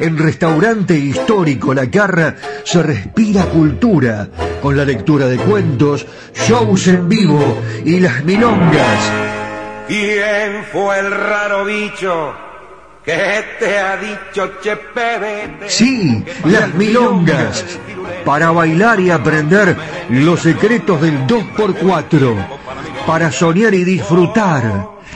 en Restaurante Histórico La Carra se respira cultura con la lectura de cuentos, shows en vivo y las milongas. ¿Quién fue el raro bicho que te ha dicho Chepe? Sí, las milongas. Para bailar y aprender los secretos del 2x4. Para soñar y disfrutar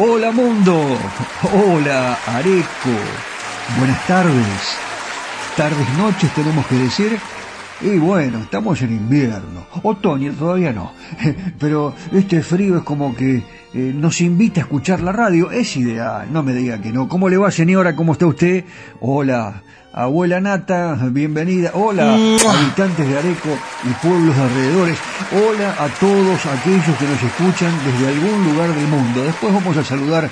Hola mundo, hola Areco, buenas tardes, tardes, noches tenemos que decir, Y bueno, estamos en invierno. Otoño todavía no. Pero este frío es como que eh, nos invita a escuchar la radio. Es ideal, no me diga que no. ¿Cómo le va, señora? ¿Cómo está usted? Hola, abuela Nata, bienvenida. Hola, habitantes de Areco y pueblos alrededores. Hola a todos aquellos que nos escuchan desde algún lugar del mundo. Después vamos a saludar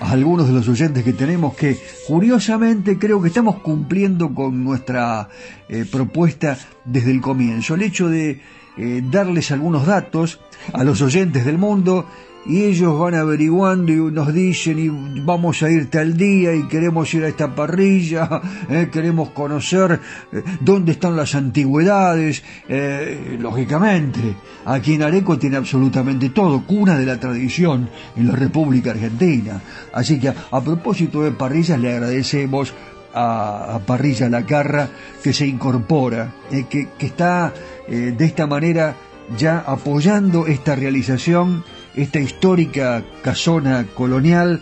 a algunos de los oyentes que tenemos que curiosamente creo que estamos cumpliendo con nuestra eh, propuesta desde el comienzo. El hecho de eh, darles algunos datos a los oyentes del mundo y ellos van averiguando y nos dicen y vamos a ir tal día y queremos ir a esta parrilla, eh, queremos conocer eh, dónde están las antigüedades, eh, lógicamente, aquí en Areco tiene absolutamente todo, cuna de la tradición en la República Argentina. Así que a, propósito de parrillas le agradecemos a, Parrilla La Carra que se incorpora, que, que, está de esta manera ya apoyando esta realización esta histórica casona colonial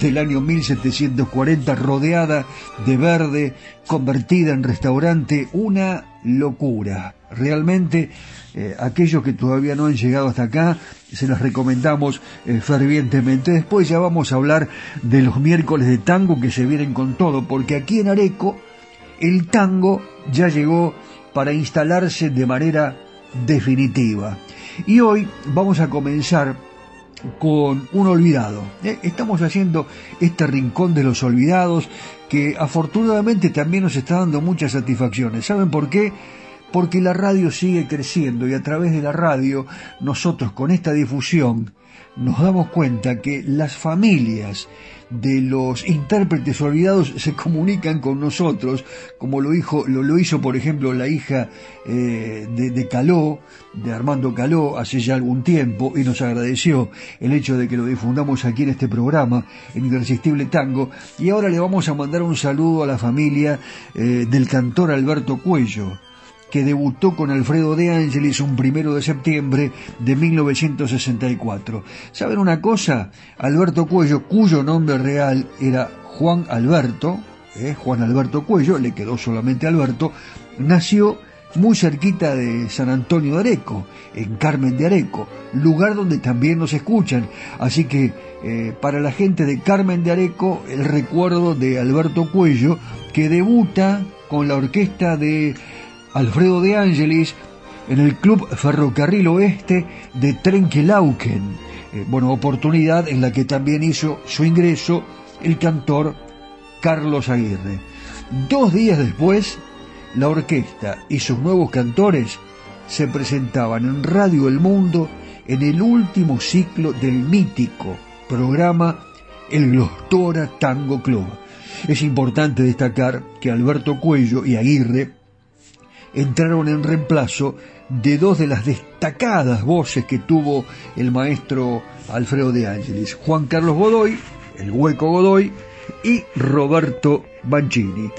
del año 1740 rodeada de verde, convertida en restaurante, una locura. Realmente, eh, aquellos que todavía no han llegado hasta acá, se los recomendamos eh, fervientemente. Después ya vamos a hablar de los miércoles de tango que se vienen con todo, porque aquí en Areco el tango ya llegó para instalarse de manera definitiva. Y hoy vamos a comenzar con un olvidado. Eh, estamos haciendo este rincón de los olvidados que afortunadamente también nos está dando muchas satisfacciones. ¿Saben por qué? Porque la radio sigue creciendo y a través de la radio nosotros con esta difusión nos damos cuenta que las familias de los intérpretes olvidados se comunican con nosotros, como lo, hizo, lo, hizo por ejemplo la hija eh, de, de, Caló, de Armando Caló, hace ya algún tiempo, y nos agradeció el hecho de que lo difundamos aquí en este programa, en Irresistible Tango, y ahora le vamos a mandar un saludo a la familia eh, del cantor Alberto Cuello, que debutó con Alfredo de Angelis un primero de septiembre de 1964. ¿Saben una cosa? Alberto Cuello, cuyo nombre real era Juan Alberto, eh, Juan Alberto Cuello, le quedó solamente Alberto, nació muy cerquita de San Antonio de Areco, en Carmen de Areco, lugar donde también nos escuchan. Así que eh, para la gente de Carmen de Areco, el recuerdo de Alberto Cuello, que debuta con la orquesta de Alfredo de Angelis en el Club Ferrocarril Oeste de Trenquelauquen. Eh, bueno, oportunidad en la que también hizo su ingreso el cantor Carlos Aguirre. Dos días después, la orquesta y sus nuevos cantores se presentaban en Radio El Mundo en el último ciclo del mítico programa El Glostora Tango Club. Es importante destacar que Alberto Cuello y Aguirre entraron en reemplazo de dos de las destacadas voces que tuvo el maestro Alfredo de Ángeles, Juan Carlos Godoy, el hueco Godoy, y Roberto Banchini.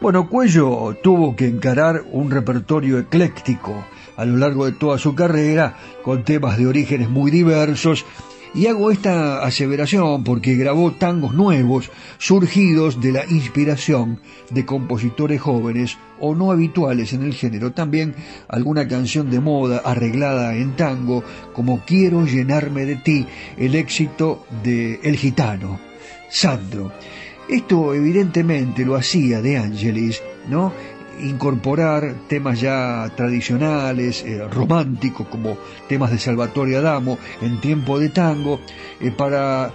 Bueno, Cuello tuvo que encarar un repertorio ecléctico a lo largo de toda su carrera, con temas de orígenes muy diversos, y hago esta aseveración porque grabó tangos nuevos, surgidos de la inspiración de compositores jóvenes o no habituales en el género. También alguna canción de moda arreglada en tango, como Quiero llenarme de ti, el éxito de El Gitano, Sandro. Esto evidentemente lo hacía de Angelis, ¿no? Incorporar temas ya tradicionales, eh, románticos, como temas de Salvatore Adamo en tiempo de tango, eh, para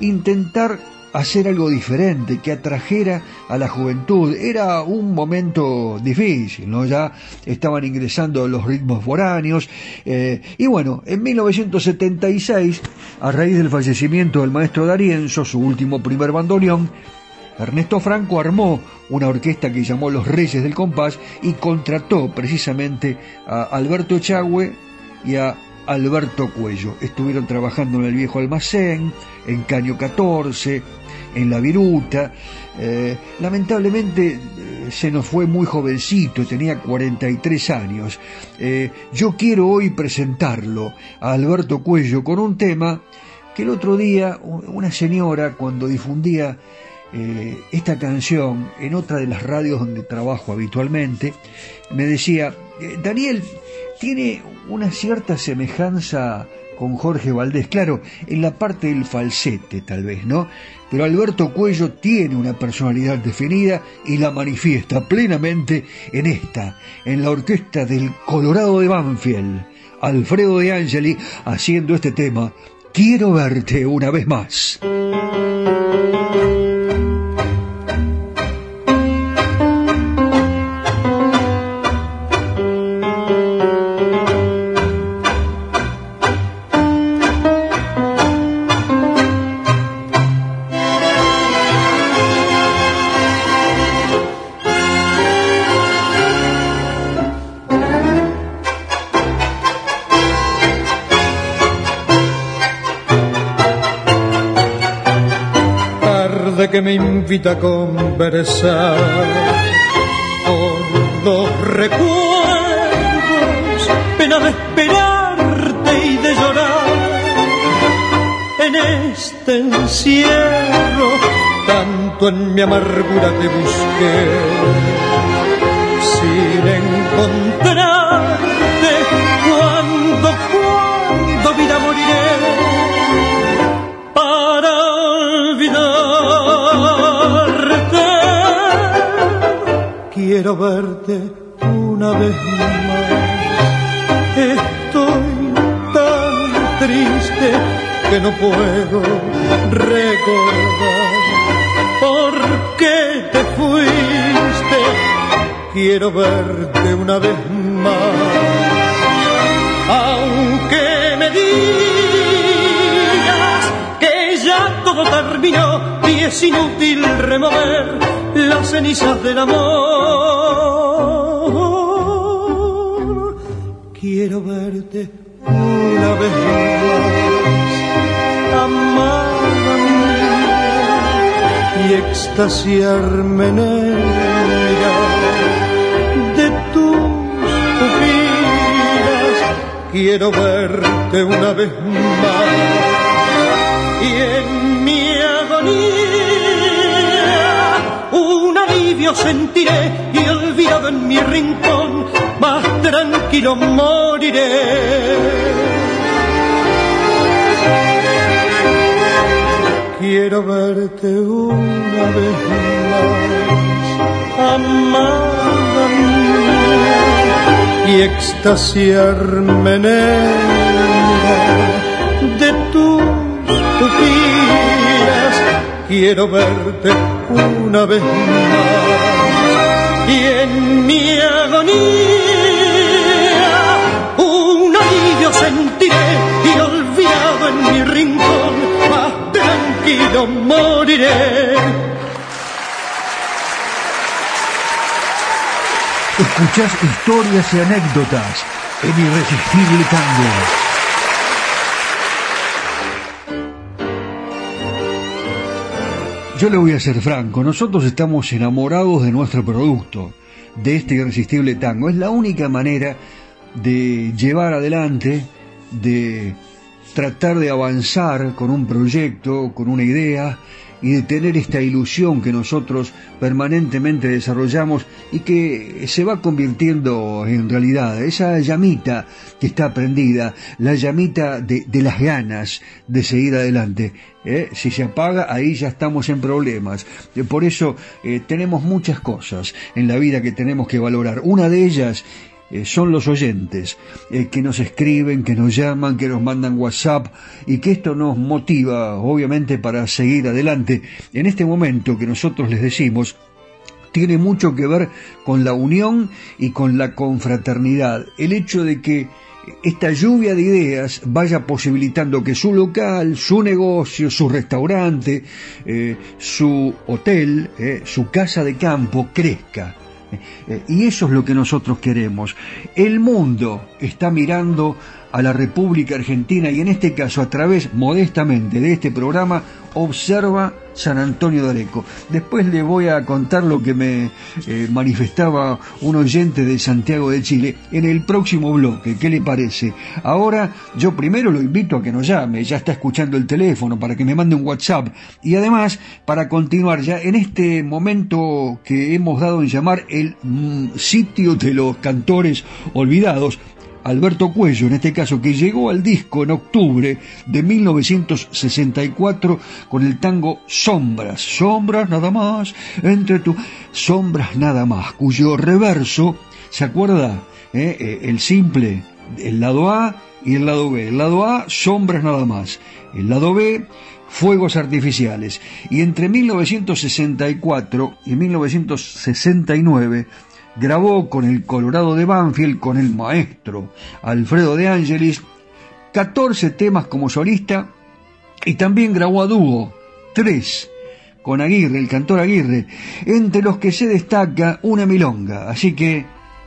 intentar hacer algo diferente, que atrajera a la juventud. Era un momento difícil, ¿no? Ya estaban ingresando los ritmos foráneos. Eh, y bueno, en 1976, a raíz del fallecimiento del maestro D'Arienzo, su último primer bandoneón, Ernesto Franco armó una orquesta que llamó Los Reyes del Compás y contrató precisamente a Alberto Echagüe y a Alberto Cuello. Estuvieron trabajando en el viejo almacén, en Caño 14, en La Viruta. Eh, lamentablemente eh, se nos fue muy jovencito, tenía 43 años. Eh, yo quiero hoy presentarlo a Alberto Cuello con un tema que el otro día una señora cuando difundía eh, esta canción en otra de las radios donde trabajo habitualmente. Me decía, eh, Daniel, tiene una cierta semejanza con Jorge Valdés, claro, en la parte del falsete tal vez, ¿no? Pero Alberto Cuello tiene una personalidad definida y la manifiesta plenamente en esta, en la orquesta del Colorado de Banfield, Alfredo de Angeli haciendo este tema, Quiero verte una vez más. Que me invita a conversar por los recuerdos, pena de esperarte y de llorar en este encierro, tanto en mi amargura te busqué sin encontrarte Quiero verte una vez más. Estoy tan triste que no puedo recordar por qué te fuiste. Quiero verte una vez más, aunque me digas terminó y es inútil remover las cenizas del amor. Quiero verte una vez más, amada mía, y extasiarme en de tus pupilas. Quiero verte una vez más y en un alivio sentiré y olvidado en mi rincón más tranquilo moriré. Quiero verte una vez más, amada mía, y extasiarme en de tus pupilas. Quiero verte una vez más, y en mi agonía un alivio sentiré y olvidado en mi rincón más tranquilo moriré. Escuchás historias y anécdotas en Irresistible Tango. Yo le voy a ser franco, nosotros estamos enamorados de nuestro producto, de este irresistible tango. Es la única manera de llevar adelante, de tratar de avanzar con un proyecto, con una idea y de tener esta ilusión que nosotros permanentemente desarrollamos y que se va convirtiendo en realidad, esa llamita que está prendida, la llamita de, de las ganas de seguir adelante. ¿eh? Si se apaga, ahí ya estamos en problemas. Por eso eh, tenemos muchas cosas en la vida que tenemos que valorar. Una de ellas eh, son los oyentes eh, que nos escriben, que nos llaman, que nos mandan WhatsApp y que esto nos motiva obviamente para seguir adelante. En este momento que nosotros les decimos, tiene mucho que ver con la unión y con la confraternidad. El hecho de que esta lluvia de ideas vaya posibilitando que su local, su negocio, su restaurante, eh, su hotel, eh, su casa de campo crezca. Eh, y eso es lo que nosotros queremos. El mundo está mirando a la República Argentina y en este caso a través modestamente de este programa observa San Antonio de Areco. Después le voy a contar lo que me eh, manifestaba un oyente de Santiago de Chile en el próximo bloque. ¿Qué le parece? Ahora yo primero lo invito a que nos llame, ya está escuchando el teléfono para que me mande un WhatsApp y además para continuar ya en este momento que hemos dado en llamar el mm, sitio de los cantores olvidados, Alberto Cuello, en este caso, que llegó al disco en octubre de 1964 con el tango Sombras, Sombras nada más, entre tu Sombras nada más, cuyo reverso, ¿se acuerda? Eh, eh, el simple, el lado A y el lado B. El lado A, Sombras nada más. El lado B, Fuegos Artificiales. Y entre 1964 y 1969 grabó con el Colorado de Banfield, con el maestro Alfredo de Angelis, 14 temas como solista y también grabó a dúo, 3 con Aguirre, el cantor Aguirre, entre los que se destaca una milonga. Así que,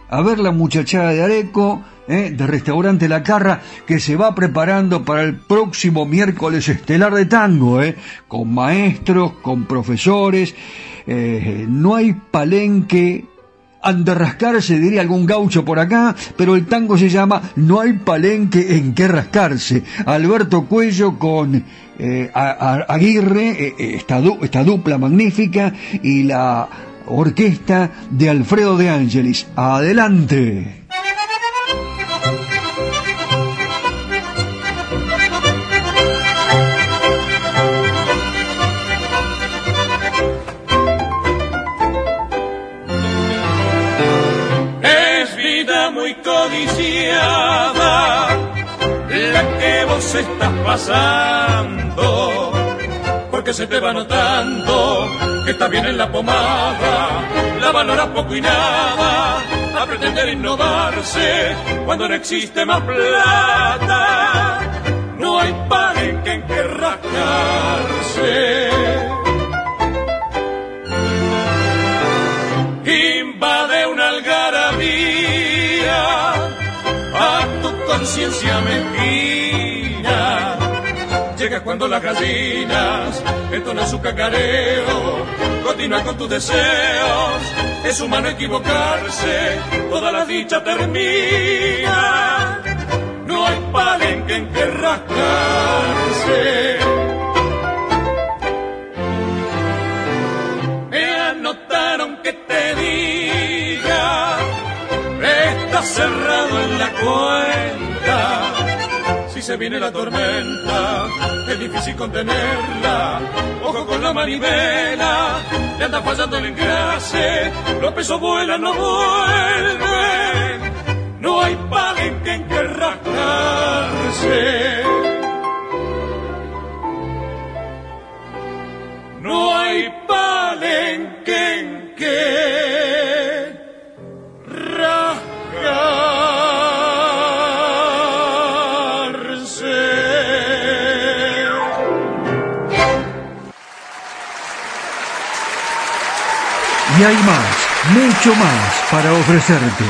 a ver la muchachada de Areco, eh, de Restaurante La Carra, que se va preparando para el próximo miércoles estelar de tango, eh, con maestros, con profesores. Eh, no hay palenque ande rascarse, diría algún gaucho por acá, pero el tango se llama No hay palenque en qué rascarse. Alberto Cuello con eh, Aguirre, eh, eh, esta, esta dupla magnífica, y la orquesta de Alfredo de Ángelis. Adelante. La que vos estás pasando, porque se te va notando que está bien en la pomada, la valora poco y nada, a pretender innovarse cuando no existe más plata, no hay palenque en que rascarse. Conciencia mezquina. Llega cuando las gallinas entonan su cacareo, continúa con tus deseos, es humano equivocarse, toda la dicha termina. No hay palenque en que rascarse. Me anotaron que te diga está cerrado en la cuenta. Si se viene la tormenta, es difícil contenerla. Ojo con la manivela, le anda fallando el engrase. Los pesos vuelan, no vuelven. No hay palenque en que rascarse. No hay palenque en que Y hay más, mucho más para ofrecerte.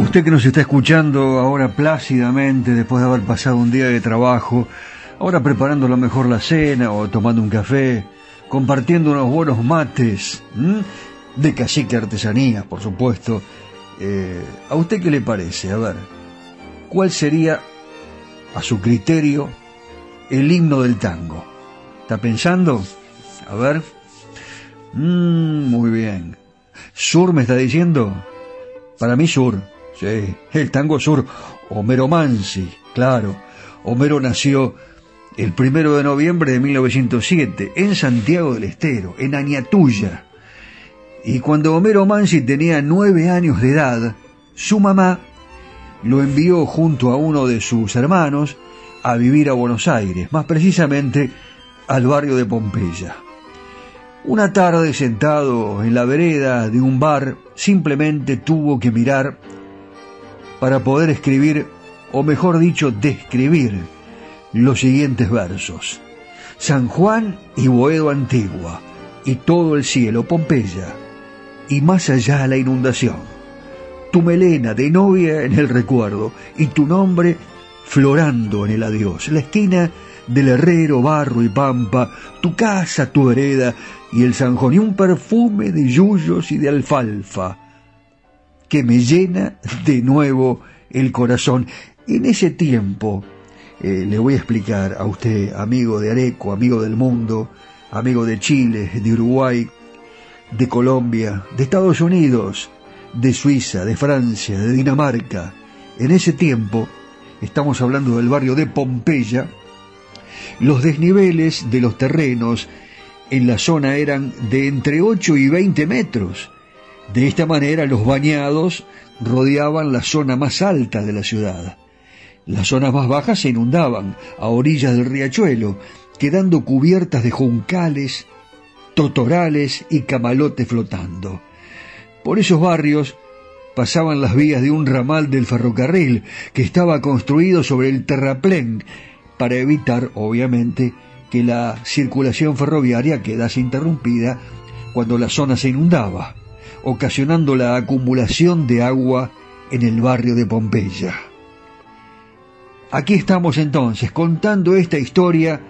Usted que nos está escuchando ahora plácidamente después de haber pasado un día de trabajo, ahora preparando lo mejor la cena o tomando un café, compartiendo unos buenos mates, de cacique artesanía, por supuesto. Eh, ¿A usted qué le parece? A ver, ¿cuál sería, a su criterio, el himno del tango? ¿Está pensando? A ver. Mm, muy bien. ¿Sur me está diciendo? Para mí Sur, sí, el tango Sur. Homero Mansi, claro. Homero nació el primero de noviembre de 1907 en Santiago del Estero, en Añatuya. Y cuando Homero Mansi tenía nueve años de edad, su mamá lo envió junto a uno de sus hermanos a vivir a Buenos Aires, más precisamente al barrio de Pompeya. Una tarde sentado en la vereda de un bar, simplemente tuvo que mirar para poder escribir, o mejor dicho, describir los siguientes versos. San Juan y Boedo Antigua, y todo el cielo Pompeya, y más allá la inundación. Tu melena de novia en el recuerdo y tu nombre florando en el adiós. La esquina del herrero, barro y pampa, tu casa, tu hereda y el zanjón y un perfume de yuyos y de alfalfa que me llena de nuevo el corazón. En ese tiempo, eh, le voy a explicar a usted, amigo de Areco, amigo del mundo, amigo de Chile, de Uruguay, de Colombia, de Estados Unidos, de Suiza, de Francia, de Dinamarca. En ese tiempo, estamos hablando del barrio de Pompeya, los desniveles de los terrenos en la zona eran de entre 8 y 20 metros. De esta manera los bañados rodeaban la zona más alta de la ciudad. Las zonas más bajas se inundaban a orillas del riachuelo, quedando cubiertas de juncales, totorales y camalotes flotando. Por esos barrios pasaban las vías de un ramal del ferrocarril que estaba construido sobre el terraplén para evitar, obviamente, que la circulación ferroviaria quedase interrumpida cuando la zona se inundaba, ocasionando la acumulación de agua en el barrio de Pompeya. Aquí estamos entonces contando esta historia,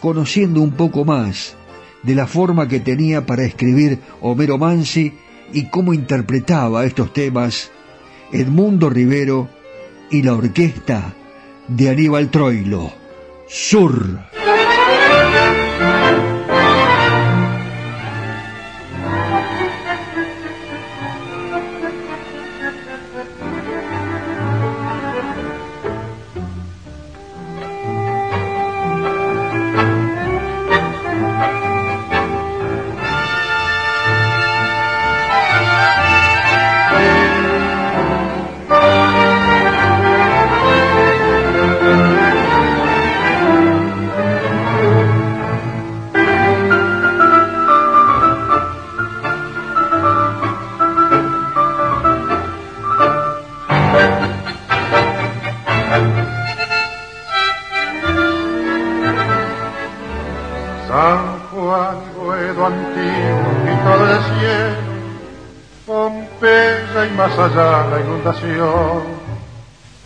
conociendo un poco más de la forma que tenía para escribir Homero Mansi y cómo interpretaba estos temas Edmundo Rivero y la orquesta de Aníbal Troilo. Sur.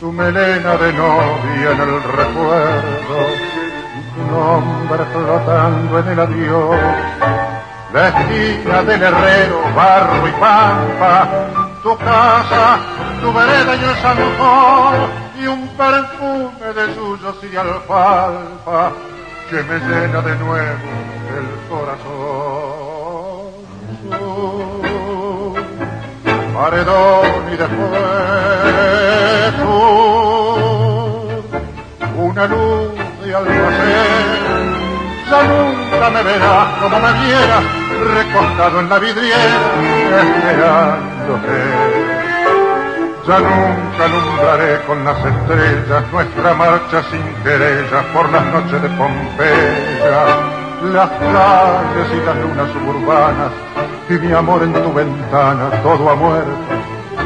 Tu melena de novia en el recuerdo, tu nombre flotando en el adiós, la esquina del herrero, barro y pampa, tu casa, tu vereda y el sanjón, y un perfume de suyos y alfalfa que me llena de nuevo el corazón paredón y después una luz de almacén. Ya nunca me verás como me vieras, recostado en la vidriera, esperándote. Ya nunca alumbraré con las estrellas nuestra marcha sin querellas por las noches de Pompeya, las calles y las lunas suburbanas y mi amor en tu ventana, todo ha muerto,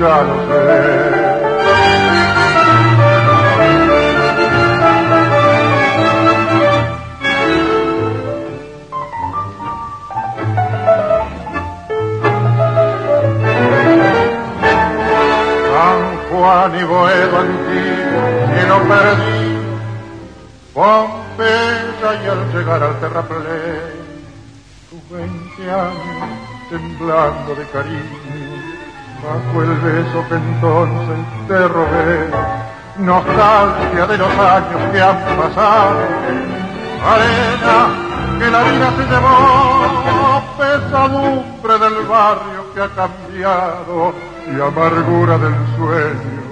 ya lo sé. San Juan y Boedo antiguo, que no perdí, Pompeya y al llegar al terraplén, tus veinte años temblando de cariño, bajo el beso que entonces te robé, nostalgia de los años que han pasado, arena que la vida se llevó, pesadumbre del barrio que ha cambiado y amargura del sueño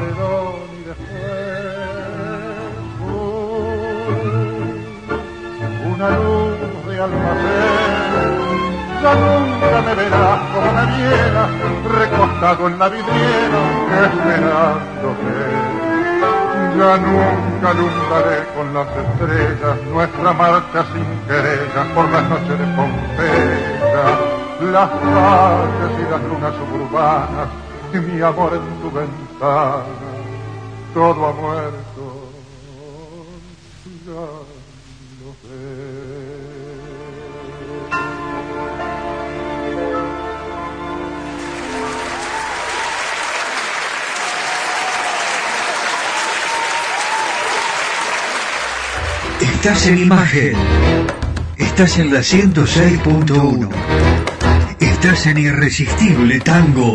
y después una luz de almacén. Ya nunca me verás como me viera, recostado en la vidriera, esperándote. Ya nunca alumbraré con las estrellas nuestra marcha sin querellas por las noches de Pompeya, las calles y las lunas suburbanas y mi amor en tu ventana, ventana, todo ha muerto, ya lo veo. Estás en imagen, estás en la 106.1, estás en irresistible tango.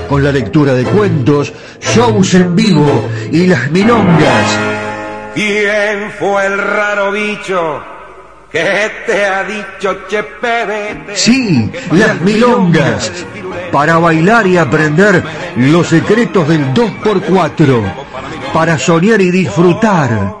con la lectura de cuentos, shows en vivo y las milongas. ¿Quién fue el raro bicho que te ha dicho Chepe? Sí, las milongas. Para bailar y aprender los secretos del 2x4. Para soñar y disfrutar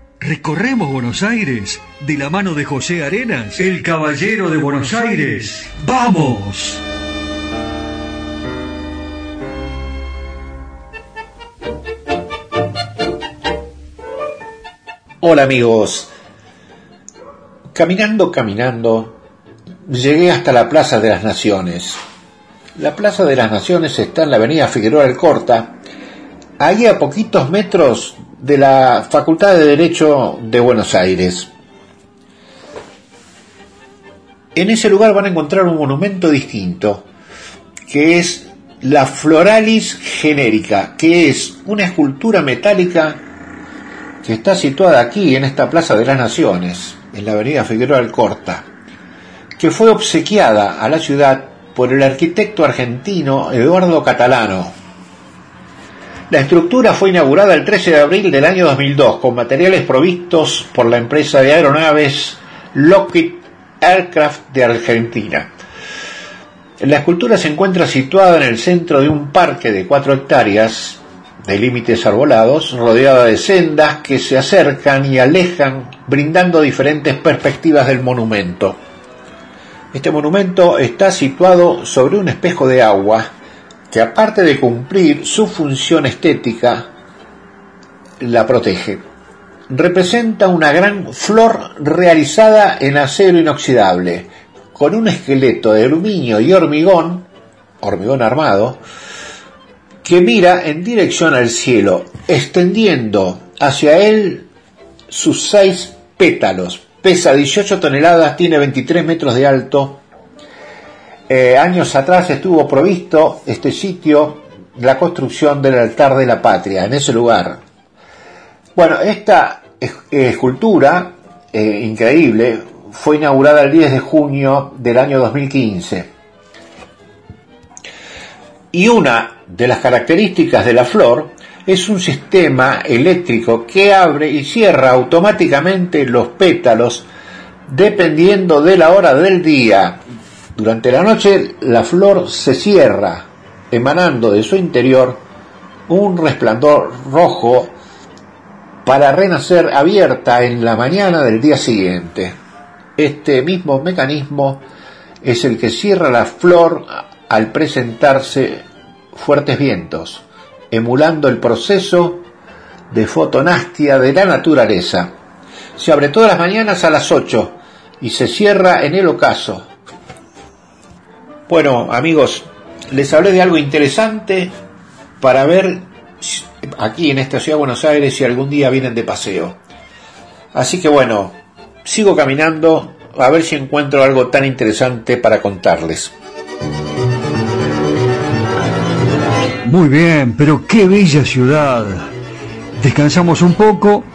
recorremos Buenos Aires de la mano de José Arenas, el caballero de Buenos Aires. ¡Vamos! Hola amigos. Caminando, caminando, llegué hasta la Plaza de las Naciones. La Plaza de las Naciones está en la avenida Figueroa del Corta, ahí a poquitos metros de la Facultad de Derecho de Buenos Aires. En ese lugar van a encontrar un monumento distinto, que es la Floralis genérica, que es una escultura metálica que está situada aquí en esta Plaza de las Naciones, en la avenida Figueroa Alcorta, que fue obsequiada a la ciudad por el arquitecto argentino Eduardo Catalano. La estructura fue inaugurada el 13 de abril del año 2002 con materiales provistos por la empresa de aeronaves Lockheed Aircraft de Argentina. La escultura se encuentra situada en el centro de un parque de cuatro hectáreas de límites arbolados, rodeada de sendas que se acercan y alejan, brindando diferentes perspectivas del monumento. Este monumento está situado sobre un espejo de agua que aparte de cumplir su función estética, la protege. Representa una gran flor realizada en acero inoxidable, con un esqueleto de aluminio y hormigón, hormigón armado, que mira en dirección al cielo, extendiendo hacia él sus seis pétalos. Pesa 18 toneladas, tiene 23 metros de alto. Eh, años atrás estuvo provisto este sitio la construcción del altar de la patria, en ese lugar. Bueno, esta escultura, eh, increíble, fue inaugurada el 10 de junio del año 2015. Y una de las características de la flor es un sistema eléctrico que abre y cierra automáticamente los pétalos dependiendo de la hora del día. Durante la noche la flor se cierra, emanando de su interior un resplandor rojo para renacer abierta en la mañana del día siguiente. Este mismo mecanismo es el que cierra la flor al presentarse fuertes vientos, emulando el proceso de fotonastia de la naturaleza. Se abre todas las mañanas a las 8 y se cierra en el ocaso. Bueno, amigos, les hablé de algo interesante para ver aquí en esta ciudad de Buenos Aires si algún día vienen de paseo. Así que bueno, sigo caminando a ver si encuentro algo tan interesante para contarles. Muy bien, pero qué bella ciudad. Descansamos un poco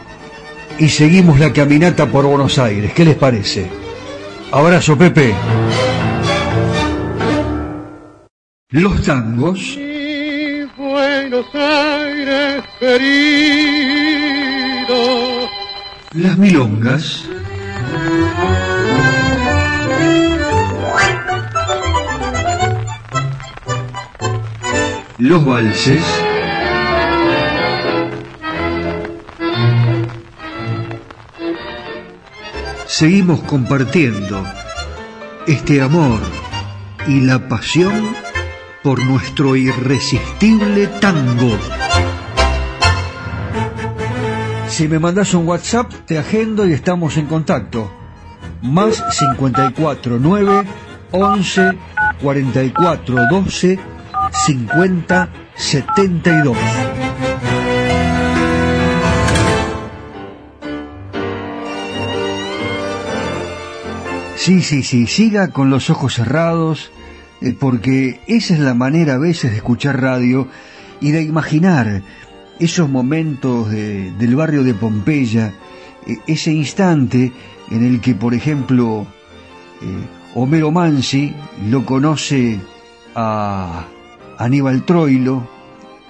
y seguimos la caminata por Buenos Aires. ¿Qué les parece? Abrazo, Pepe. Los tangos. Buenos Aires querido. Las milongas. los valses, seguimos compartiendo este amor y la pasión por nuestro irresistible tango. Si me mandas un WhatsApp, te agendo y estamos en contacto. Más 54 9 11 44 12 50 72. Sí, sí, sí, siga con los ojos cerrados, porque esa es la manera a veces de escuchar radio y de imaginar esos momentos del barrio de Pompeya, eh, ese instante en el que, por ejemplo, eh, Homero Mansi lo conoce a Aníbal Troilo,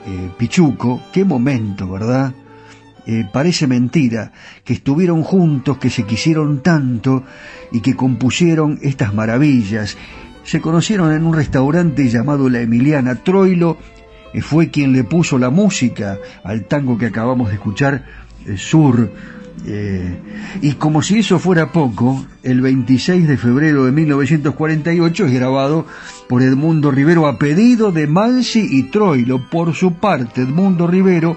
eh, Pichuco, qué momento, ¿verdad? Eh, parece mentira que estuvieron juntos, que se quisieron tanto y que compusieron estas maravillas. Se conocieron en un restaurante llamado La Emiliana. Troilo eh, fue quien le puso la música al tango que acabamos de escuchar, Sur, eh, y como si eso fuera poco, el 26 de febrero de 1948 es grabado por Edmundo Rivero a pedido de Mansi y Troilo. Por su parte, Edmundo Rivero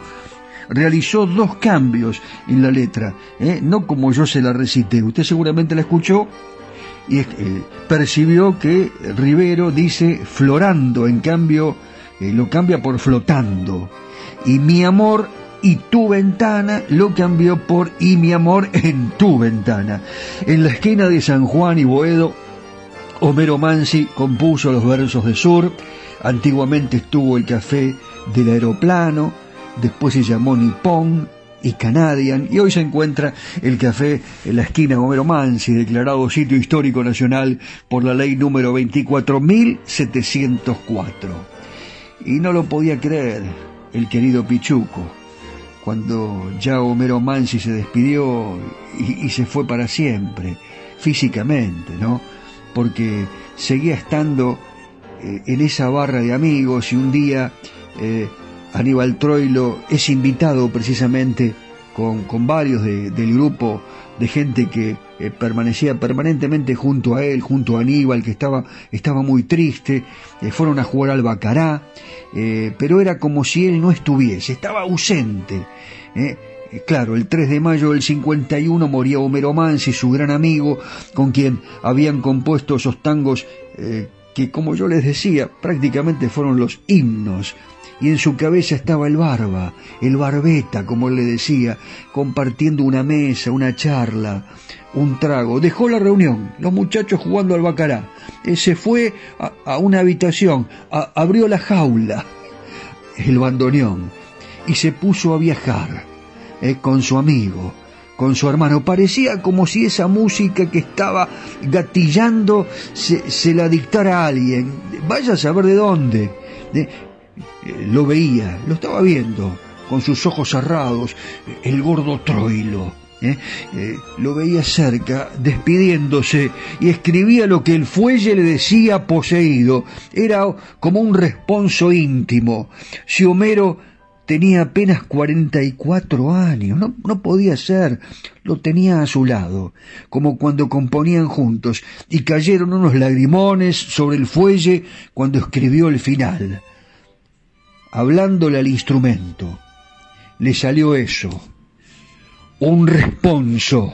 realizó dos cambios en la letra, ¿eh? no como yo se la recité, usted seguramente la escuchó y eh, percibió que Rivero dice florando, en cambio eh, lo cambia por flotando. Y mi amor y tu ventana lo cambió por y mi amor en tu ventana. En la esquina de San Juan y Boedo, Homero Mansi compuso los versos de Sur, antiguamente estuvo el café del aeroplano, después se llamó Nippon, y Canadian, y hoy se encuentra el café en la esquina Homero Mansi, declarado sitio histórico nacional por la ley número 24.704. Y no lo podía creer el querido Pichuco, cuando ya Homero Mansi se despidió y, se fue para siempre, físicamente, ¿no? Porque seguía estando eh, en esa barra de amigos y un día eh, Aníbal Troilo es invitado precisamente con, con varios del grupo de gente que eh, permanecía permanentemente junto a él, junto a Aníbal, que estaba, estaba muy triste, eh, fueron a jugar al Bacará, eh, pero era como si él no estuviese, estaba ausente. Claro, el 3 de mayo del 51 moría Homero Mansi, su gran amigo, con quien habían compuesto esos tangos que, como yo les decía, prácticamente fueron los himnos y en su cabeza estaba el barba, el barbeta, como él le decía, compartiendo una mesa, una charla, un trago. Dejó la reunión, los muchachos jugando al bacará. Se fue a, una habitación, abrió la jaula, el bandoneón, y se puso a viajar eh, con su amigo, con su hermano. Parecía como si esa música que estaba gatillando se, se la dictara a alguien. Vaya a saber de dónde. Eh, lo veía, lo estaba viendo, con sus ojos cerrados, el gordo Troilo. ¿eh? Eh, lo veía cerca, despidiéndose, y escribía lo que el fuelle le decía poseído. Era como un responso íntimo. Si Homero tenía apenas cuarenta y cuatro años, no, no podía ser, lo tenía a su lado, como cuando componían juntos, y cayeron unos lagrimones sobre el fuelle cuando escribió el final hablándole al instrumento. Le salió eso, un responso.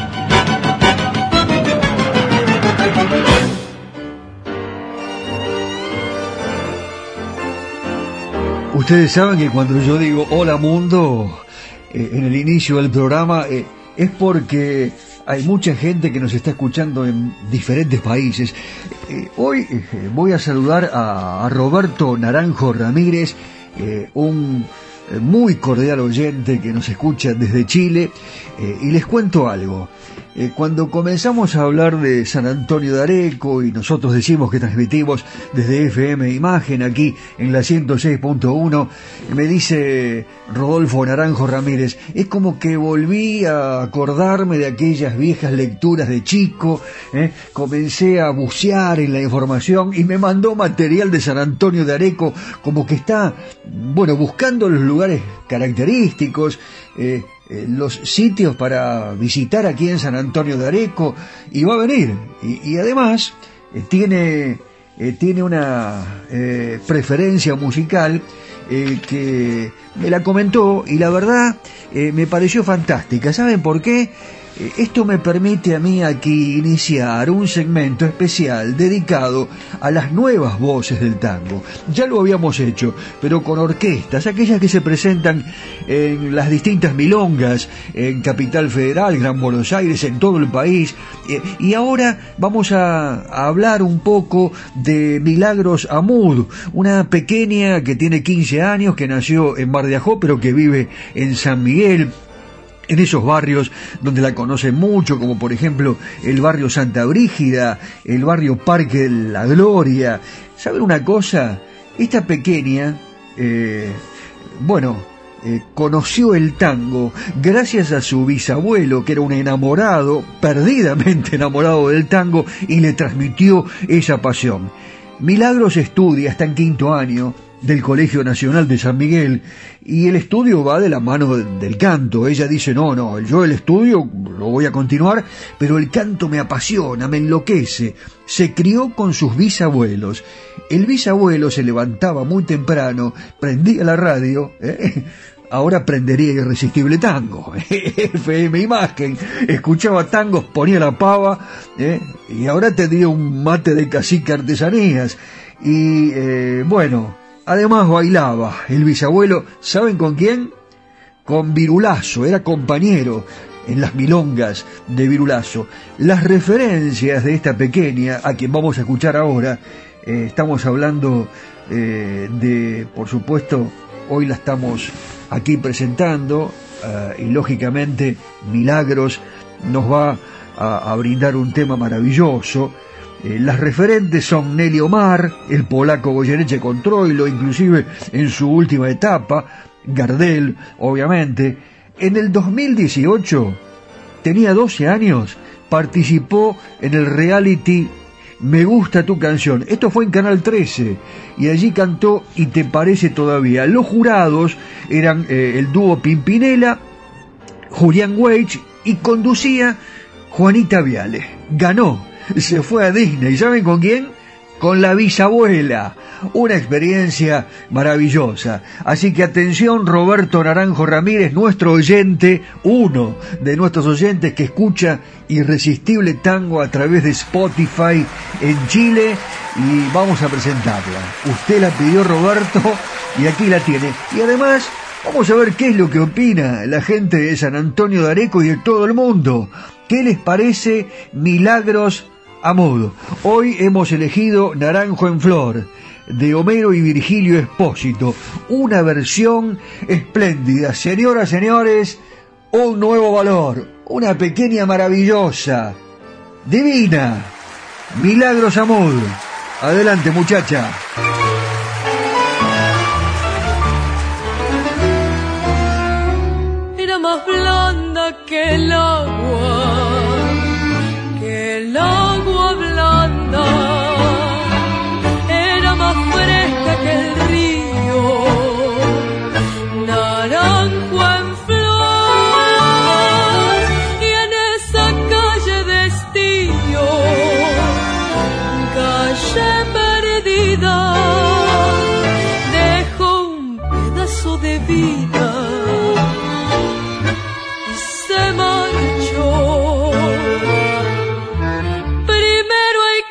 Ustedes saben que cuando yo digo hola mundo eh, en el inicio del programa eh, es porque hay mucha gente que nos está escuchando en diferentes países. Eh, hoy voy a saludar a, a Roberto Naranjo Ramírez, un muy cordial oyente que nos escucha desde Chile, y les cuento algo. Eh, cuando comenzamos a hablar de San Antonio de Areco y nosotros decimos que transmitimos desde FM Imagen aquí en la 106.1, me dice Rodolfo Naranjo Ramírez, es como que volví a acordarme de aquellas viejas lecturas de chico, ¿eh? comencé a bucear en la información y me mandó material de San Antonio de Areco, como que está, bueno, buscando los lugares característicos, eh, eh, los sitios para visitar aquí en San Antonio de Areco y va a venir. Y, además eh, tiene, eh, tiene una preferencia musical que me la comentó y la verdad me pareció fantástica. ¿Saben por qué? Esto me permite a mí aquí iniciar un segmento especial dedicado a las nuevas voces del tango. Ya lo habíamos hecho, pero con orquestas, aquellas que se presentan en las distintas milongas, en Capital Federal, Gran Buenos Aires, en todo el país. Eh, y ahora vamos a, hablar un poco de Milagros Amud, una pequeña que tiene 15 años, que nació en Mar de Ajó, pero que vive en San Miguel en esos barrios donde la conocen mucho, como por ejemplo el barrio Santa Brígida, el barrio Parque de la Gloria. ¿Saben una cosa? Esta pequeña, eh, bueno, eh, conoció el tango gracias a su bisabuelo, que era un enamorado, perdidamente enamorado del tango, y le transmitió esa pasión. Milagros estudia hasta en quinto año del Colegio Nacional de San Miguel y el estudio va de la mano del canto. Ella dice, no, no, yo el estudio lo voy a continuar, pero el canto me apasiona, me enloquece. Se crió con sus bisabuelos. El bisabuelo se levantaba muy temprano, prendía la radio, ¿eh? ahora prendería Irresistible Tango, FM Imagen, escuchaba tangos, ponía la pava, ¿eh? y ahora tendría un mate de cacique artesanías. Y eh, bueno, Además bailaba el bisabuelo, ¿saben con quién? Con Virulazo, era compañero en las milongas de Virulazo. Las referencias de esta pequeña, a quien vamos a escuchar ahora, eh, estamos hablando eh, de, por supuesto, hoy la estamos aquí presentando eh, y lógicamente Milagros nos va a brindar un tema maravilloso eh, las referentes son Nelly Omar, el polaco Goyeneche Controilo, inclusive en su última etapa, Gardel, obviamente. En el 2018, tenía 12 años, participó en el reality Me gusta tu canción. Esto fue en Canal 13 y allí cantó Y te parece todavía. Los jurados eran eh, el dúo Pimpinela, Julián Weich y conducía Juanita Viale. Ganó se fue a Disney. ¿Saben con quién? Con la bisabuela. Una experiencia maravillosa. Así que atención, Roberto Naranjo Ramírez, nuestro oyente, uno de nuestros oyentes que escucha Irresistible Tango a través de Spotify en Chile y vamos a presentarla. Usted la pidió Roberto y aquí la tiene. Y además Vamos a ver qué es lo que opina la gente de San Antonio de Areco y de todo el mundo. ¿Qué les parece Milagros Amud. Hoy hemos elegido Naranjo en Flor de Homero y Virgilio Espósito, una versión espléndida. Señoras, señores, un nuevo valor, una pequeña maravillosa, divina. Milagros Amud. Adelante, muchacha. Era más blanda que el agua,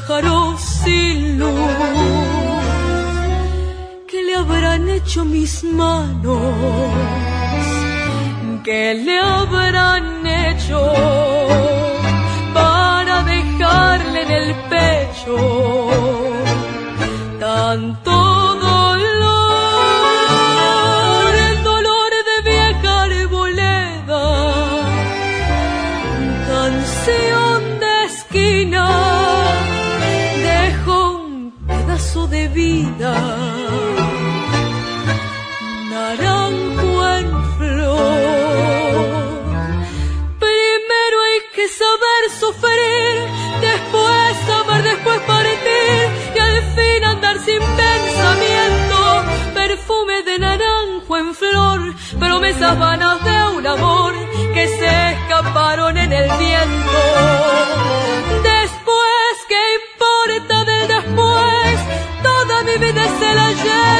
Pájaro sin luz. ¿Qué le habrán hecho mis manos? ¿Qué le habrán hecho para dejarle en el pecho tanto promesas vanas de un amor que se escaparon en el viento. Después, ¿qué importa del después? Toda mi vida es el ayer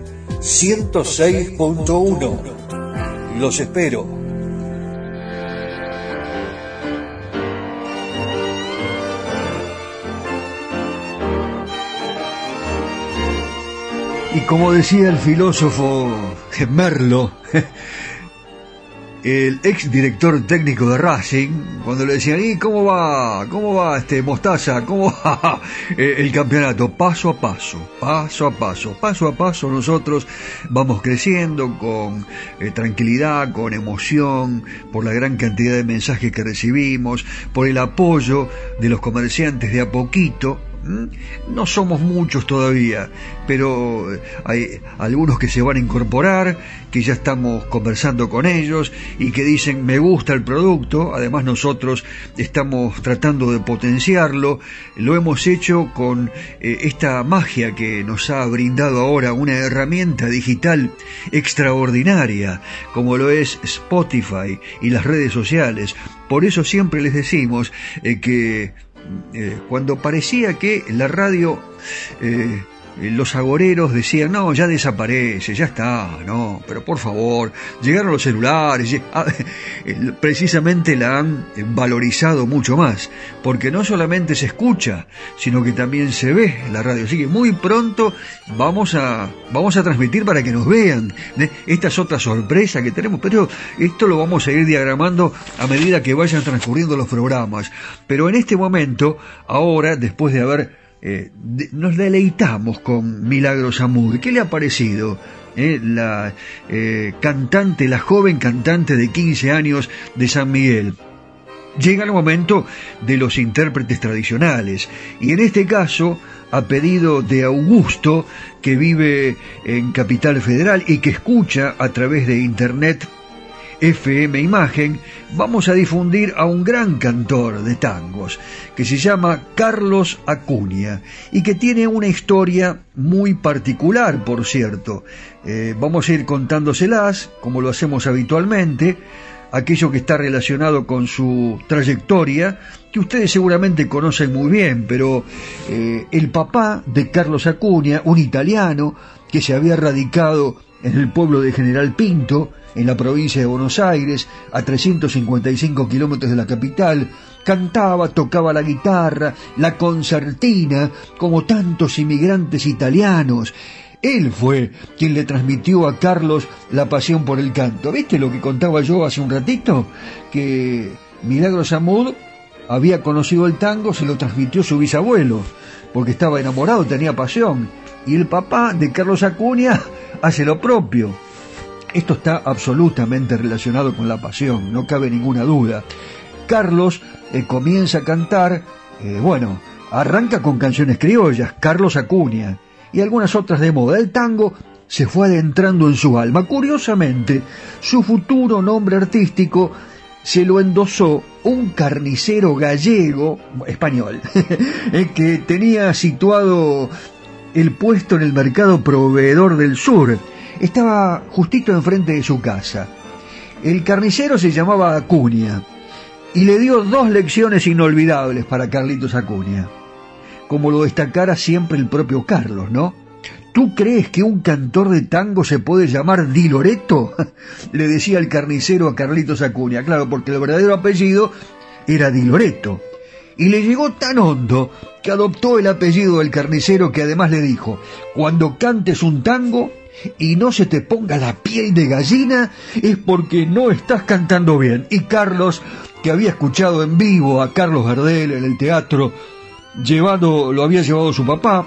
106.1. Los espero. Y como decía el filósofo Merlo, el ex director técnico de Racing, cuando le decían, ¿y cómo va? ¿Cómo va este Mostaza? ¿Cómo va el campeonato? Paso a paso, paso a paso, paso a paso nosotros vamos creciendo con eh, tranquilidad, con emoción, por la gran cantidad de mensajes que recibimos, por el apoyo de los comerciantes de a poquito. No somos muchos todavía, pero eh, hay algunos que se van a incorporar, que ya estamos conversando con ellos y que dicen me gusta el producto, además nosotros estamos tratando de potenciarlo, lo hemos hecho con eh, esta magia que nos ha brindado ahora una herramienta digital extraordinaria, como lo es Spotify y las redes sociales. Por eso siempre les decimos eh, que eh, cuando parecía que la radio eh, los agoreros decían, no, ya desaparece, ya está, no, pero por favor, llegaron los celulares, ah, eh, precisamente la han valorizado mucho más, porque no solamente se escucha, sino que también se ve la radio, así que muy pronto vamos a, vamos a transmitir para que nos vean, esta es otra sorpresa que tenemos, pero esto lo vamos a ir diagramando a medida que vayan transcurriendo los programas, pero en este momento, ahora, después de haber eh, nos deleitamos con Milagros Amur. ¿Qué le ha parecido? Eh, la eh, cantante, la joven cantante de 15 años de San Miguel. Llega el momento de los intérpretes tradicionales y en este caso, a pedido de Augusto, que vive en Capital Federal y que escucha a través de Internet FM Imagen, vamos a difundir a un gran cantor de tangos que se llama Carlos Acuña y que tiene una historia muy particular, por cierto. Eh, vamos a ir contándoselas, como lo hacemos habitualmente, aquello que está relacionado con su trayectoria, que ustedes seguramente conocen muy bien, pero eh, el papá de Carlos Acuña, un italiano que se había radicado en el pueblo de General Pinto, en la provincia de Buenos Aires, a 355 kilómetros de la capital, cantaba, tocaba la guitarra, la concertina, como tantos inmigrantes italianos. Él fue quien le transmitió a Carlos la pasión por el canto. ¿Viste lo que contaba yo hace un ratito? Que Milagro Samud había conocido el tango, se lo transmitió su bisabuelo, porque estaba enamorado, tenía pasión. Y el papá de Carlos Acuña hace lo propio. Esto está absolutamente relacionado con la pasión, no cabe ninguna duda. Carlos eh, comienza a cantar, eh, bueno, arranca con canciones criollas, Carlos Acuña, y algunas otras de moda. El tango se fue adentrando en su alma. Curiosamente, su futuro nombre artístico se lo endosó un carnicero gallego, español, eh, que tenía situado el puesto en el mercado proveedor del sur estaba justito enfrente de su casa. El carnicero se llamaba Acuña y le dio dos lecciones inolvidables para Carlitos Acuña, como lo destacara siempre el propio Carlos, ¿no? ¿Tú crees que un cantor de tango se puede llamar Di Loreto? le decía el carnicero a Carlitos Acuña, claro, porque el verdadero apellido era Di Loreto. Y le llegó tan hondo que adoptó el apellido del carnicero que además le dijo, cuando cantes un tango, y no se te ponga la piel de gallina es porque no estás cantando bien. Y Carlos, que había escuchado en vivo a Carlos Gardel en el teatro, llevado, lo había llevado su papá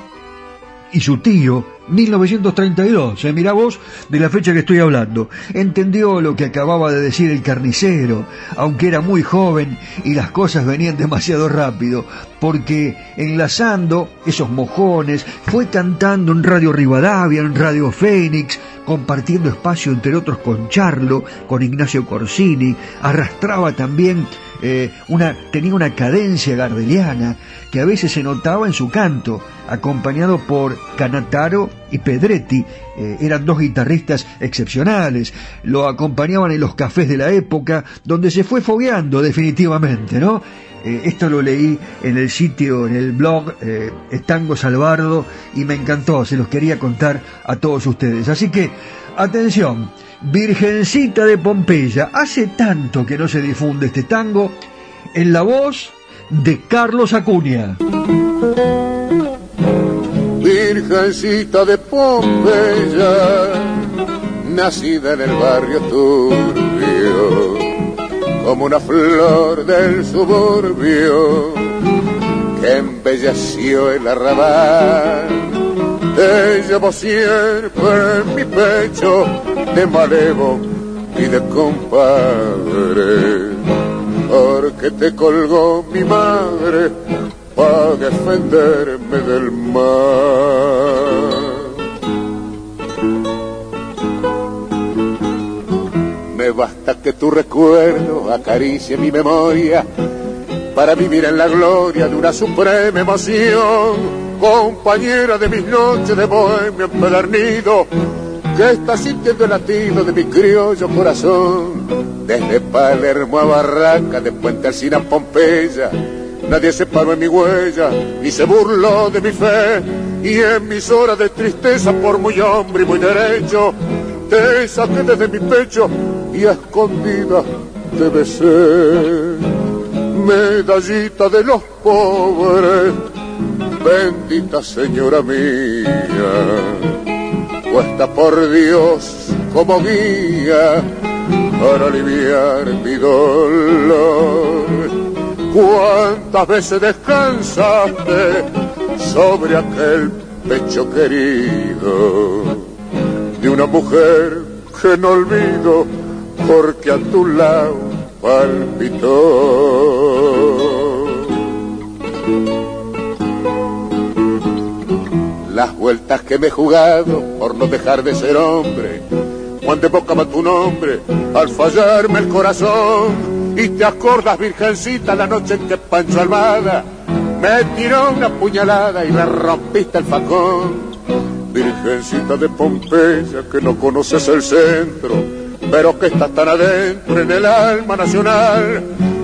y su tío, 1932, ¿eh? mira vos de la fecha que estoy hablando. Entendió lo que acababa de decir el carnicero, aunque era muy joven y las cosas venían demasiado rápido, porque enlazando esos mojones, fue cantando en Radio Rivadavia, en Radio Fénix, compartiendo espacio entre otros con Charlo, con Ignacio Corsini, arrastraba también eh, una, tenía una cadencia gardeliana que a veces se notaba en su canto, acompañado por Canataro y Pedretti. Eh, eran dos guitarristas excepcionales, lo acompañaban en los cafés de la época, donde se fue fogueando definitivamente, ¿no? Eh, esto lo leí en el sitio, en el blog Estango Salvardo y me encantó, se los quería contar a todos ustedes. Así que, atención, Virgencita de Pompeya. Hace tanto que no se difunde este tango en la voz de Carlos Acuña. Virgencita de Pompeya, nacida en el barrio turbio, como una flor del suburbio que embelleció el arrabal te llevo siempre en mi pecho de malevo y de compadre, porque te colgó mi madre para defenderme del mal. Me basta que tu recuerdo acaricie mi memoria para vivir en la gloria de una suprema emoción compañera de mis noches de bohemio empedernido, que está sintiendo el latido de mi criollo corazón. Desde Palermo a Barranca, de Puente Alcina a Pompeya, Nadie se paró en mi huella, ni se burló de mi fe. Y en mis horas de tristeza, por muy hombre y muy derecho, te saqué desde mi pecho y a escondida te besé. Medallita de los pobres, bendita señora mía, puesta por Dios como guía para aliviar mi dolor. ¿Cuántas veces descansaste sobre aquel pecho querido de una mujer que no olvido porque a tu lado palpitó? Las vueltas que me he jugado por no dejar de ser hombre. Cuando evocaba tu nombre al fallarme el corazón. Y te acordas virgencita la noche en que Pancho Almada me tiró una puñalada y le rompiste el facón. Virgencita de Pompeya que no conoces el centro pero que estás tan adentro en el alma nacional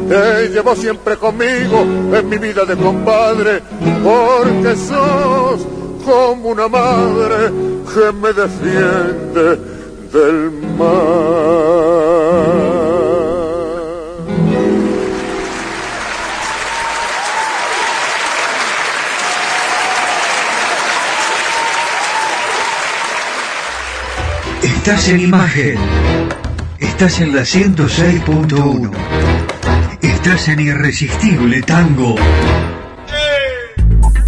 te llevo siempre conmigo en mi vida de compadre porque sos como una madre que me defiende del mar. Estás en imagen. Estás en la 106.1. Estás en Irresistible Tango.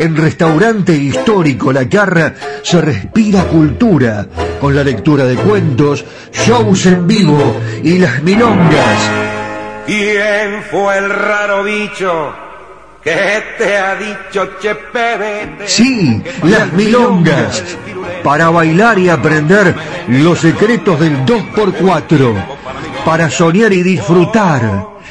en Restaurante Histórico La Carra se respira cultura con la lectura de cuentos, shows en vivo y las milongas. ¿Quién fue el raro bicho que te ha dicho Chepe? Sí, las milongas. Para bailar y aprender los secretos del 2x4. Para soñar y disfrutar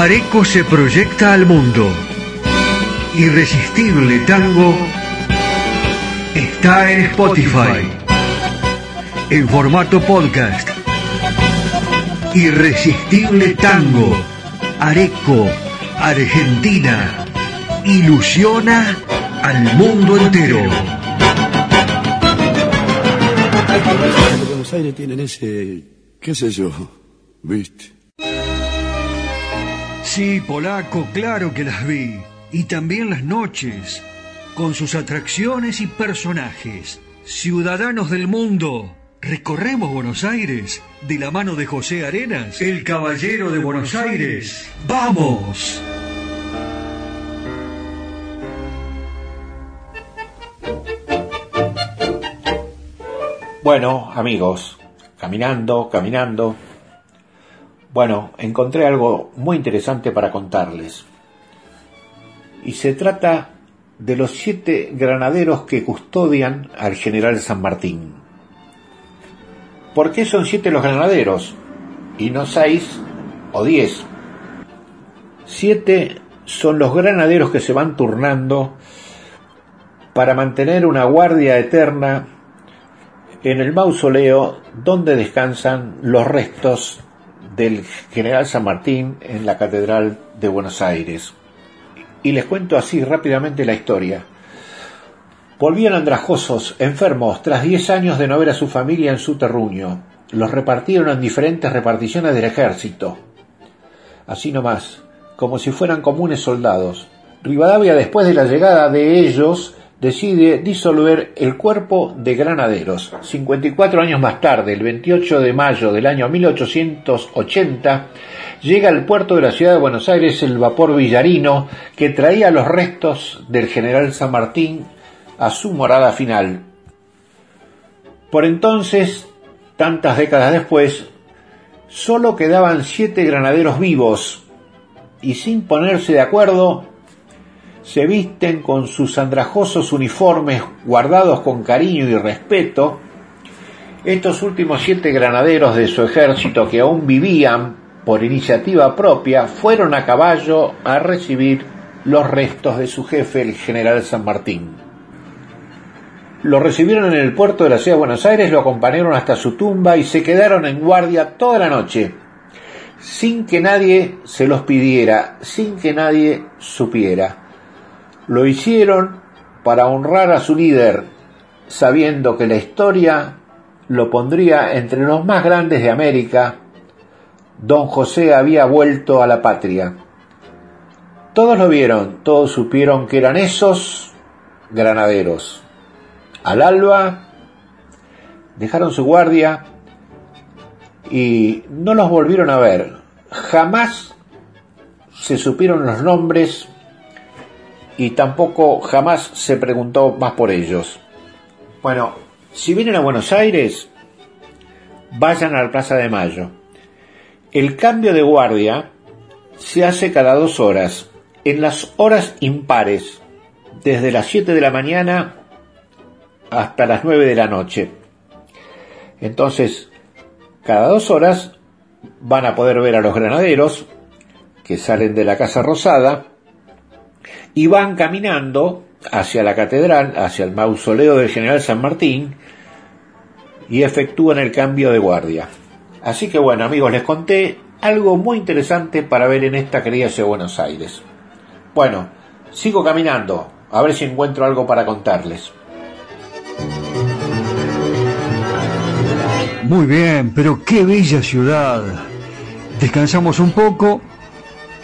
Areco se proyecta al mundo. Irresistible Tango está en Spotify. En formato podcast. Irresistible Tango. Areco, Argentina. Ilusiona al mundo entero. En Buenos Aires tienen ese, qué sé yo, ¿viste? Sí, polaco, claro que las vi. Y también las noches, con sus atracciones y personajes. Ciudadanos del mundo, recorremos Buenos Aires de la mano de José Arenas, el caballero de Buenos Aires. ¡Vamos! Bueno, amigos, caminando, caminando. Bueno, encontré algo muy interesante para contarles. Y se trata de los siete granaderos que custodian al general San Martín. ¿Por qué son siete los granaderos y no seis o diez? Siete son los granaderos que se van turnando para mantener una guardia eterna en el mausoleo donde descansan los restos del general San Martín en la Catedral de Buenos Aires. Y les cuento así rápidamente la historia. Volvían andrajosos, enfermos, tras diez años de no ver a su familia en su terruño. Los repartieron en diferentes reparticiones del ejército. Así nomás, como si fueran comunes soldados. Rivadavia, después de la llegada de ellos, decide disolver el cuerpo de granaderos. 54 años más tarde, el 28 de mayo del año 1880, llega al puerto de la ciudad de Buenos Aires el vapor Villarino que traía los restos del general San Martín a su morada final. Por entonces, tantas décadas después, solo quedaban siete granaderos vivos y sin ponerse de acuerdo, se visten con sus andrajosos uniformes guardados con cariño y respeto, estos últimos siete granaderos de su ejército que aún vivían por iniciativa propia fueron a caballo a recibir los restos de su jefe, el general San Martín. Lo recibieron en el puerto de la ciudad de Buenos Aires, lo acompañaron hasta su tumba y se quedaron en guardia toda la noche, sin que nadie se los pidiera, sin que nadie supiera. Lo hicieron para honrar a su líder, sabiendo que la historia lo pondría entre los más grandes de América, don José había vuelto a la patria. Todos lo vieron, todos supieron que eran esos granaderos. Al alba dejaron su guardia y no los volvieron a ver. Jamás se supieron los nombres y tampoco jamás se preguntó más por ellos. Bueno, si vienen a Buenos Aires, vayan a la Plaza de Mayo. El cambio de guardia se hace cada dos horas, en las horas impares, desde las 7 de la mañana hasta las 9 de la noche. Entonces, cada dos horas van a poder ver a los granaderos que salen de la Casa Rosada y van caminando hacia la catedral, hacia el mausoleo del general San Martín y efectúan el cambio de guardia. Así que bueno amigos, les conté algo muy interesante para ver en esta querida ciudad de Buenos Aires. Bueno, sigo caminando, a ver si encuentro algo para contarles. Muy bien, pero qué bella ciudad. Descansamos un poco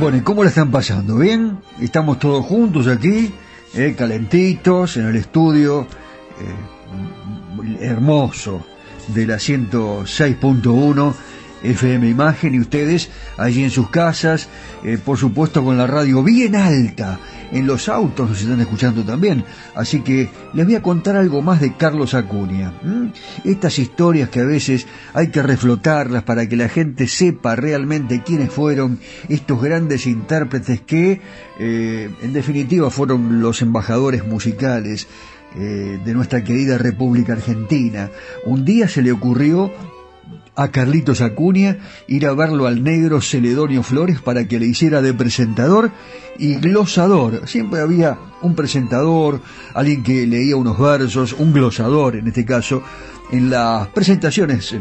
Bueno, ¿y cómo la están pasando? ¿Bien? Estamos todos juntos aquí, eh, calentitos, en el estudio eh, hermoso de la 106.1 FM Imagen y ustedes allí en sus casas, eh, por supuesto con la radio bien alta, en los autos nos están escuchando también. Así que les voy a contar algo más de Carlos Acuña. Estas historias que a veces hay que reflotarlas para que la gente sepa realmente quiénes fueron estos grandes intérpretes que, eh, en definitiva, fueron los embajadores musicales eh, de nuestra querida República Argentina. Un día se le ocurrió a Carlitos Acuña ir a verlo al negro Celedonio Flores para que le hiciera de presentador y glosador. Siempre había un presentador, alguien que leía unos versos, un glosador en este caso. En las presentaciones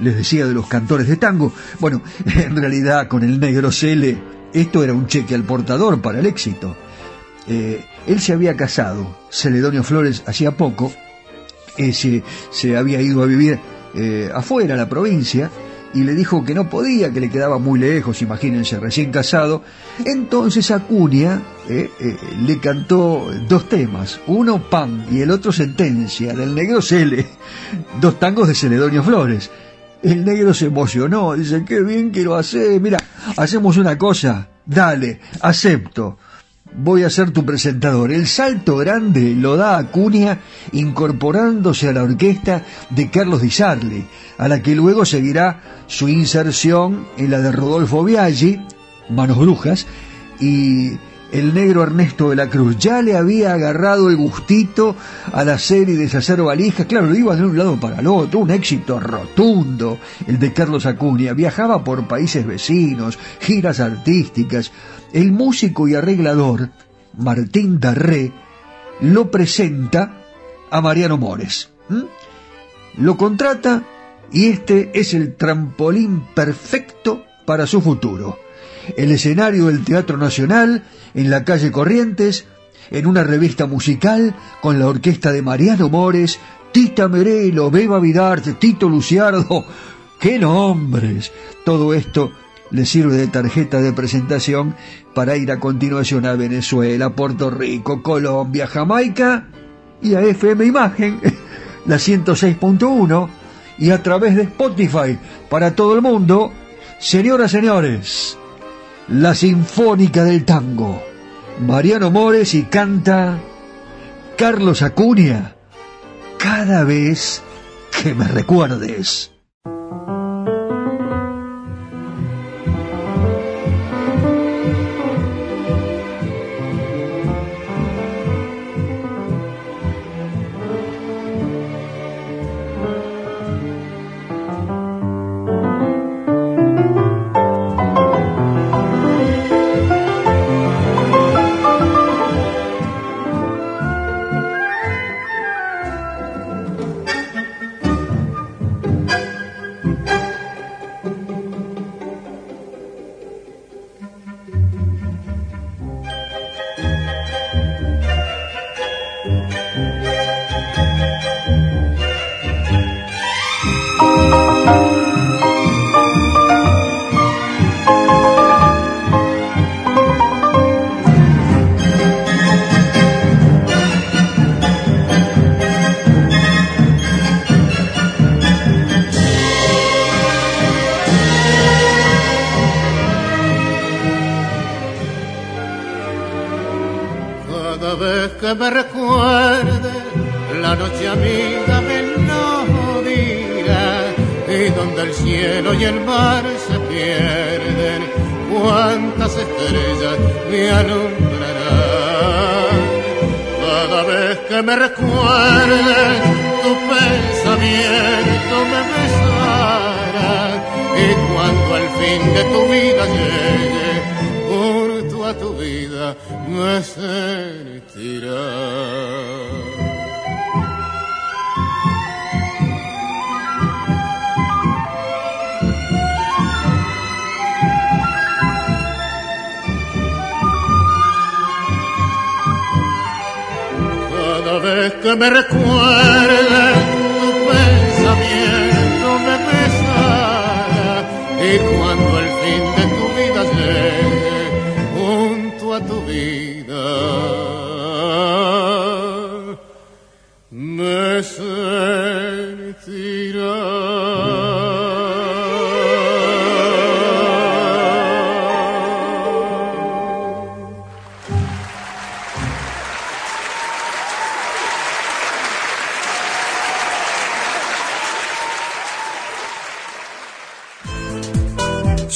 les decía de los cantores de tango. Bueno, en realidad con el negro Cele esto era un cheque al portador para el éxito. Eh, él se había casado, Celedonio Flores, hacía poco, eh, se, se había ido a vivir eh, afuera, la provincia, y le dijo que no podía, que le quedaba muy lejos, imagínense, recién casado. Entonces Acuña eh, eh, le cantó dos temas, uno Pan y el otro Sentencia, del negro Cele, dos tangos de Celedonio Flores. El negro se emocionó, dice, qué bien que lo hace, mira, hacemos una cosa, dale, acepto voy a ser tu presentador. El salto grande lo da Acuña incorporándose a la orquesta de Carlos Di Sarli, a la que luego seguirá su inserción en la de Rodolfo Biaggi, Manos Brujas, y el negro Ernesto de la Cruz. Ya le había agarrado el gustito a la serie de deshacer valijas. Claro, lo iba de un lado para el otro, un éxito rotundo, el de Carlos Acuña. Viajaba por países vecinos, giras artísticas, el músico y arreglador Martín Darré lo presenta a Mariano Mores. Lo contrata y este es el trampolín perfecto para su futuro. El escenario del Teatro Nacional, en la calle Corrientes, en una revista musical con la orquesta de Mariano Mores, Tita Merelo, Beba Vidarte, Tito Luciardo. ¡Qué nombres! Todo esto le sirve de tarjeta de presentación para ir a continuación a Venezuela, Puerto Rico, Colombia, Jamaica y a FM Imagen, la 106.1 y a través de Spotify para todo el mundo. Señoras, señores, la Sinfónica del Tango. Mariano Mores y canta Carlos Acuña. Cada vez que me recuerdes. que me recuerde tu pensamiento me besara y cuando al fin de tu vida llegue junto a tu vida me sentirás. Que me recuerde tu pensamiento me pesará y cuando el fin de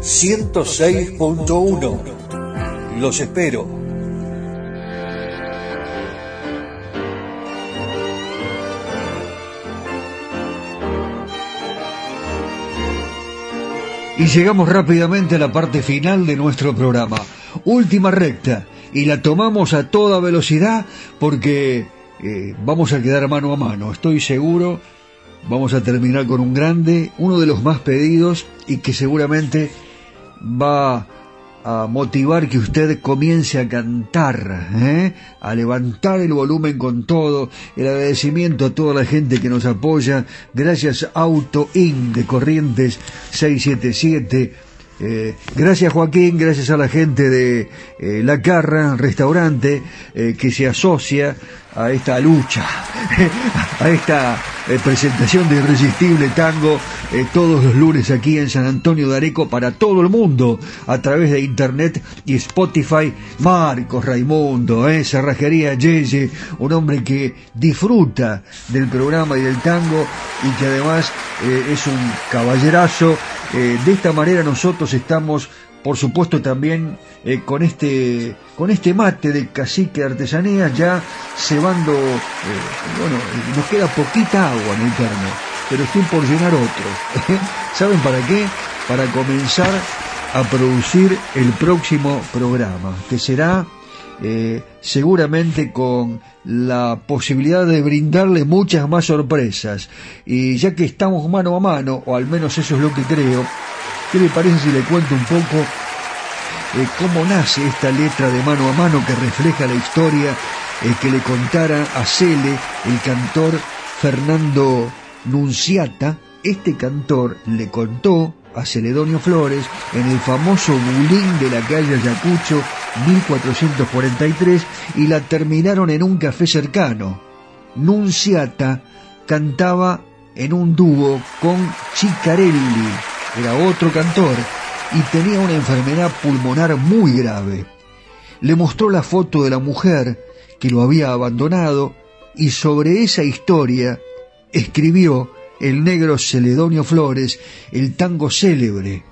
106.1. Los espero. Y llegamos rápidamente a la parte final de nuestro programa. Última recta. Y la tomamos a toda velocidad porque eh, vamos a quedar mano a mano. Estoy seguro. Vamos a terminar con un grande, uno de los más pedidos y que seguramente va a motivar que usted comience a cantar, ¿eh? a levantar el volumen con todo, el agradecimiento a toda la gente que nos apoya, gracias Auto In de Corrientes 677, eh, gracias Joaquín, gracias a la gente de eh, La Carra, restaurante, eh, que se asocia a esta lucha, a esta eh, presentación de Irresistible Tango eh, todos los lunes aquí en San Antonio de Areco para todo el mundo a través de internet y Spotify. Marcos Raimundo, eh, Cerrajería Yeye, un hombre que disfruta del programa y del tango y que además es un caballerazo. Eh, de esta manera nosotros estamos por supuesto también eh, con este con este mate de cacique de artesanías ya cebando eh, bueno nos queda poquita agua en el termo pero estoy por llenar otro. Saben para qué para comenzar a producir el próximo programa que será eh, seguramente con la posibilidad de brindarle muchas más sorpresas y ya que estamos mano a mano o al menos eso es lo que creo ¿Qué le parece si le cuento un poco eh, cómo nace esta letra de mano a mano que refleja la historia eh, que le contara a Cele, el cantor Fernando Nunciata? Este cantor le contó a Celedonio Flores en el famoso bulín de la calle Ayacucho 1443 y la terminaron en un café cercano. Nunciata cantaba en un dúo con Chicarelli, era otro cantor, y tenía una enfermedad pulmonar muy grave. Le mostró la foto de la mujer que lo había abandonado y sobre esa historia escribió el negro Celedonio Flores el tango célebre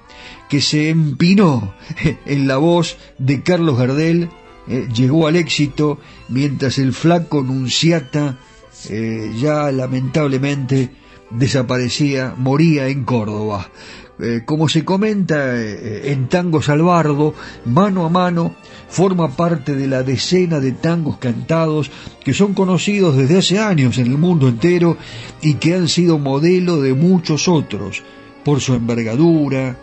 que se empinó en la voz de Carlos Gardel, eh, llegó al éxito mientras el flaco Nunciata eh, ya lamentablemente desaparecía, moría en Córdoba. Eh, como se comenta eh, en Tango Salvardo, mano a mano, forma parte de la decena de tangos cantados que son conocidos desde hace años en el mundo entero y que han sido modelo de muchos otros, por su envergadura,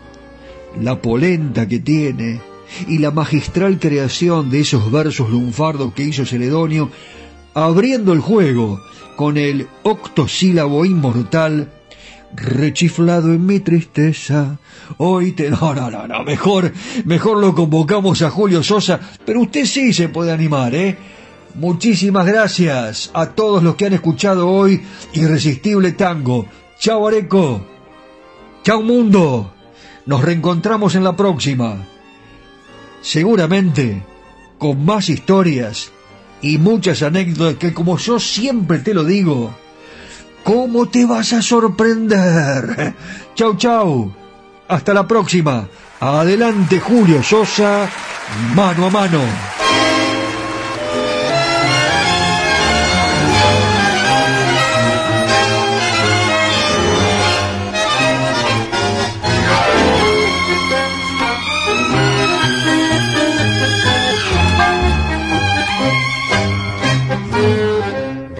la polenta que tiene y la magistral creación de esos versos lunfardos que hizo Celedonio, abriendo el juego con el octosílabo inmortal rechiflado en mi tristeza. Hoy te... No, no, no, no, mejor, mejor lo convocamos a Julio Sosa, pero usted sí se puede animar, ¿eh? Muchísimas gracias a todos los que han escuchado hoy Irresistible Tango. Chao Areco. Chao Mundo. Nos reencontramos en la próxima. seguramente con más historias y muchas anécdotas que como yo siempre te lo digo, ¿cómo te vas a sorprender? Chau, chau. Hasta la próxima. Adelante Julio Sosa, mano a mano.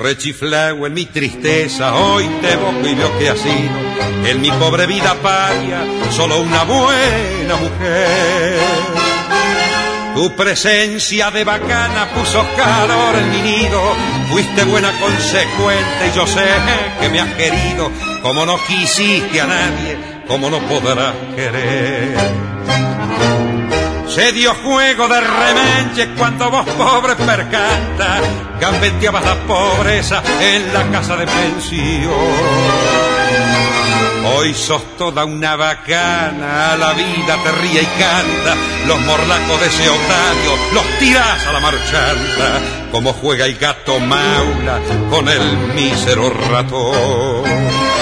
Rechiflao en mi tristeza, hoy te boco y veo que ha sido en mi pobre vida paria solo una buena mujer. Tu presencia de bacana puso calor en mi nido, fuiste buena consecuente y yo sé que me has querido, como no quisiste a nadie, como no podrás querer. Se dio juego de remenche cuando vos pobre percanta gambeteabas la pobreza en la casa de pensión. Hoy sos toda una bacana, la vida te ríe y canta, los morlacos de ese otario los tirás a la marchanta, como juega el gato maula con el mísero ratón.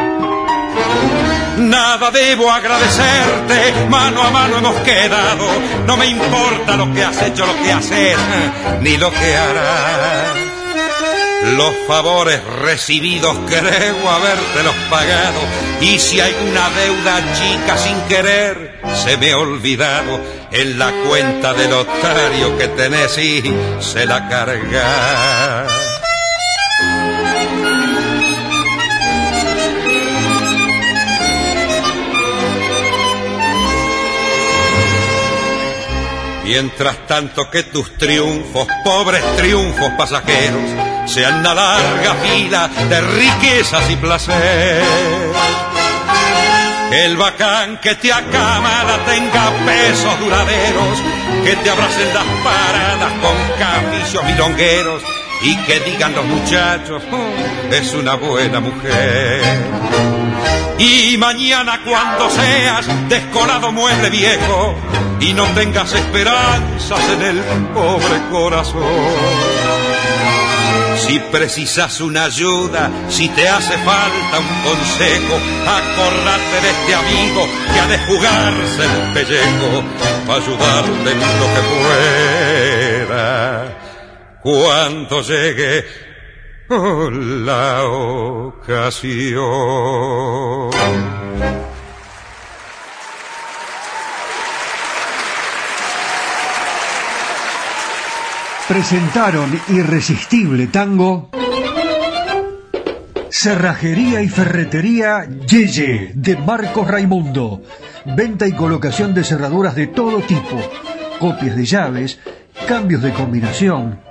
Nada debo agradecerte, mano a mano hemos quedado. No me importa lo que has hecho, lo que haces, ni lo que harás. Los favores recibidos creo habértelos pagado. Y si hay una deuda chica sin querer, se me ha olvidado en la cuenta del otario que tenés y se la carga. Mientras tanto que tus triunfos, pobres triunfos pasajeros, sean la larga fila de riquezas y placer. el bacán que te acamada tenga pesos duraderos, que te abracen las paradas con camillos milongueros y que digan los muchachos, oh, es una buena mujer. Y mañana cuando seas descolado mueble viejo y no tengas esperanzas en el pobre corazón. Si precisas una ayuda, si te hace falta un consejo, acordate de este amigo que ha de jugarse el pellejo para ayudarte en lo que pueda. Cuando llegue la ocasión. Presentaron Irresistible Tango. Cerrajería y Ferretería Yeye de Marcos Raimundo. Venta y colocación de cerraduras de todo tipo. Copias de llaves, cambios de combinación